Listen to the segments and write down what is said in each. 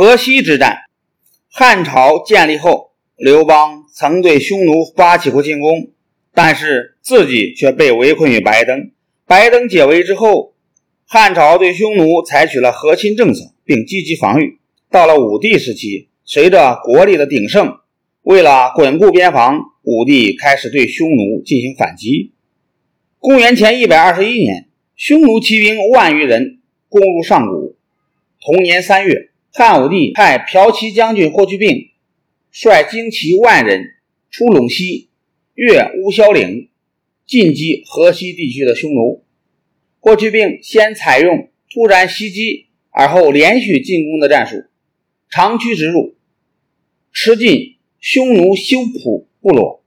河西之战，汉朝建立后，刘邦曾对匈奴发起过进攻，但是自己却被围困于白登。白登解围之后，汉朝对匈奴采取了和亲政策，并积极防御。到了武帝时期，随着国力的鼎盛，为了巩固边防，武帝开始对匈奴进行反击。公元前一百二十一年，匈奴骑兵万余人攻入上谷。同年三月。汉武帝派骠骑将军霍去病率精骑万人出陇西，越乌霄岭，进击河西地区的匈奴。霍去病先采用突然袭击，而后连续进攻的战术，长驱直入，吃尽匈奴修普部落，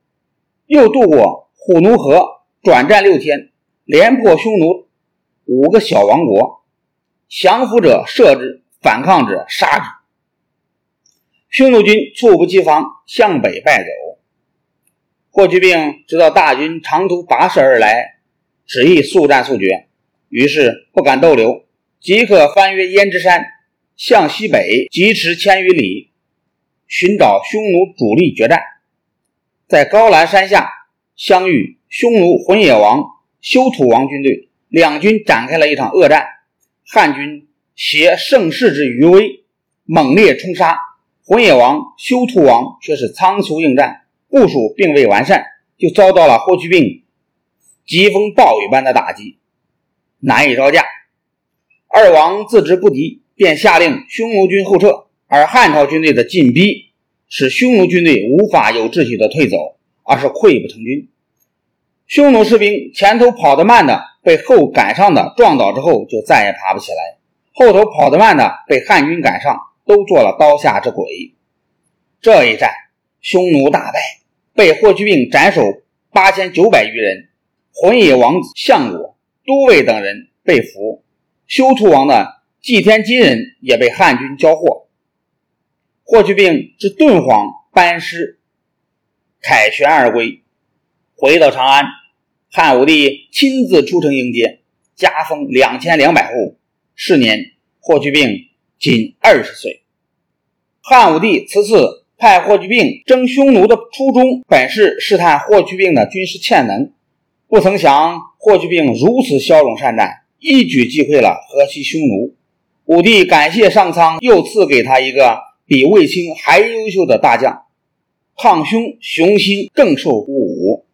又渡过虎奴河，转战六天，连破匈奴五个小王国，降服者射之。反抗者杀之，匈奴军猝不及防，向北败走。霍去病知道大军长途跋涉而来，旨意速战速决，于是不敢逗留，即刻翻越胭脂山，向西北疾驰千余里，寻找匈奴主力决战。在高兰山下相遇匈奴浑野王、休土王军队，两军展开了一场恶战。汉军。挟盛世之余威，猛烈冲杀，浑野王、休屠王却是仓促应战，部署并未完善，就遭到了霍去病疾风暴雨般的打击，难以招架。二王自知不敌，便下令匈奴军后撤，而汉朝军队的进逼使匈奴军队无法有秩序的退走，而是溃不成军。匈奴士兵前头跑得慢的，被后赶上的撞倒之后，就再也爬不起来。后头跑得慢的被汉军赶上，都做了刀下之鬼。这一战，匈奴大败，被霍去病斩首八千九百余人，浑野王子相国、都尉等人被俘，休屠王的祭天金人也被汉军交获。霍去病之敦煌班师，凯旋而归，回到长安，汉武帝亲自出城迎接，加封两千两百户。是年，霍去病仅二十岁。汉武帝此次派霍去病征匈奴的初衷，本是试探霍去病的军事潜能。不曾想，霍去病如此骁勇善战，一举击溃了河西匈奴。武帝感谢上苍，又赐给他一个比卫青还优秀的大将，抗匈雄心更受鼓舞。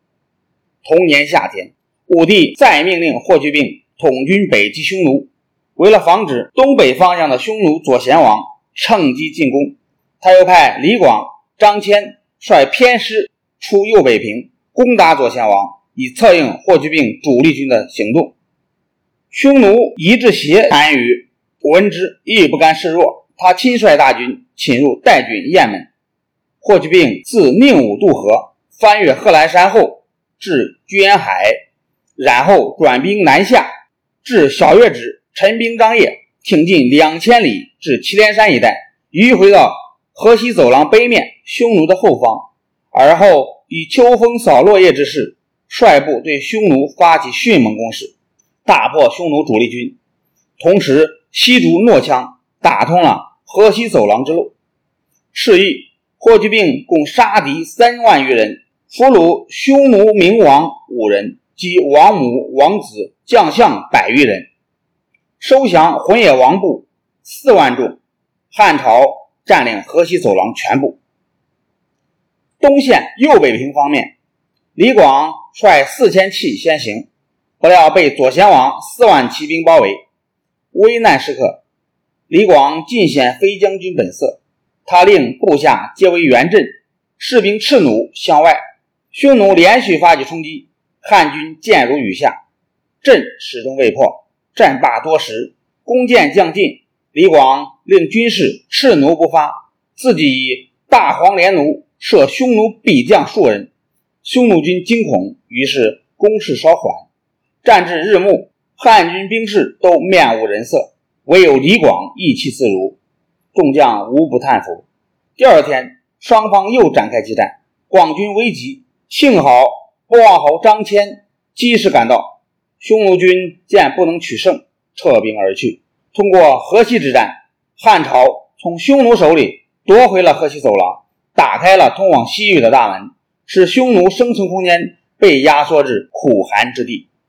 同年夏天，武帝再命令霍去病统军北击匈奴。为了防止东北方向的匈奴左贤王趁机进攻，他又派李广、张骞率偏师出右北平攻打左贤王，以策应霍去病主力军的行动。匈奴一至邪单于闻之亦不甘示弱，他亲率大军侵入代郡雁门。霍去病自宁武渡河，翻越贺兰山后至居延海，然后转兵南下至小月止。陈兵张掖挺进两千里至祁连山一带，迂回到河西走廊北面匈奴的后方，而后以秋风扫落叶之势，率部对匈奴发起迅猛攻势，大破匈奴主力军，同时西逐诺羌，打通了河西走廊之路。是役，霍去病共杀敌三万余人，俘虏匈奴明王五人及王母、王子、将相百余人。收降浑野王部四万众，汉朝占领河西走廊全部。东线右北平方面，李广率四千骑先行，不料被左贤王四万骑兵包围。危难时刻，李广尽显飞将军本色，他令部下皆为援阵，士兵赤弩向外。匈奴连续发起冲击，汉军箭如雨下，阵始终未破。战罢多时，弓箭将尽，李广令军士赤弩不发，自己以大黄连弩射匈奴必将数人，匈奴军惊恐，于是攻势稍缓。战至日暮，汉军兵士都面无人色，唯有李广意气自如，众将无不叹服。第二天，双方又展开激战，广军危急，幸好波望侯张骞及时赶到。匈奴军见不能取胜，撤兵而去。通过河西之战，汉朝从匈奴手里夺回了河西走廊，打开了通往西域的大门，使匈奴生存空间被压缩至苦寒之地。